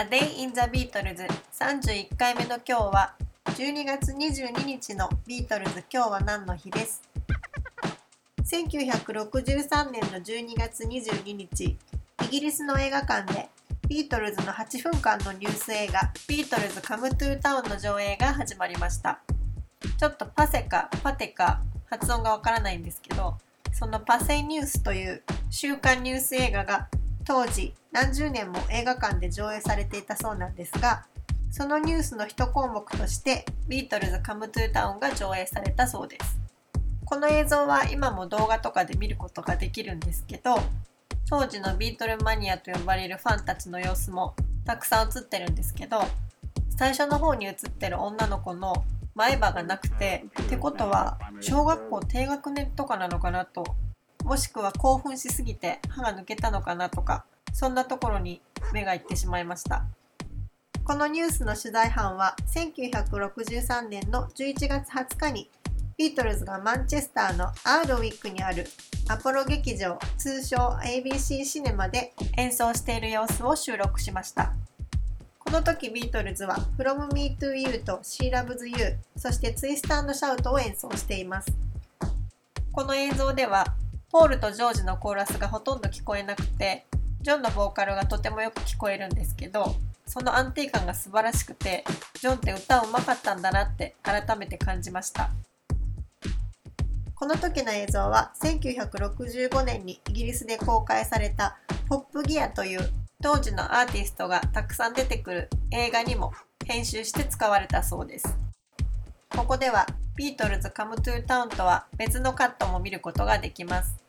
A Day in the Beatles 31回目の今日は12月22日のビートルズ。今日は何の日です？1963年の12月22日。イギリスの映画館でビートルズの8分間のニュース映画ビートルズカムトゥータウンの上映が始まりました。ちょっとパセかパテか発音がわからないんですけどそのパセニュースという週刊ニュース映画が当時何十年も映画館で上映されていたそうなんですがそのニュースの一項目としてビートルズカムトゥータウンが上映されたそうです。この映像は今も動画とかで見ることができるんですけど当時のビートルマニアと呼ばれるファンたちの様子もたくさん映ってるんですけど最初の方に映ってる女の子の前歯がなくてってことは小学校低学年とかなのかなともしくは興奮しすぎて歯が抜けたのかなとかそんなところに目がいってしまいました。このニュースの取材班は1963年の11月20日にビートルズがマンチェスターのアードウィックにあるアポロ劇場通称 ABC シネマで演奏している様子を収録しました。この時ビートルズは From Me to You と She Loves You そして Twist and Shout を演奏しています。この映像ではポールとジョージのコーラスがほとんど聞こえなくてジョンのボーカルがとてもよく聞こえるんですけどその安定感が素晴らしくてジョンって歌うまかったんだなって改めて感じました。この時の映像は1965年にイギリスで公開されたポップギアという当時のアーティストがたくさん出てくる映画にも編集して使われたそうです。ここでは Beatles Come to Town とは別のカットも見ることができます。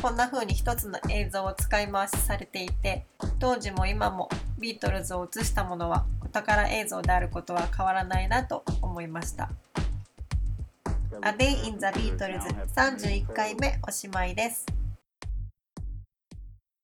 こんな風に一つの映像を使い回しされていて、当時も今もビートルズを映したものはお宝映像であることは変わらないなと思いました。 A Day in the Beatles 31回目おしまいです。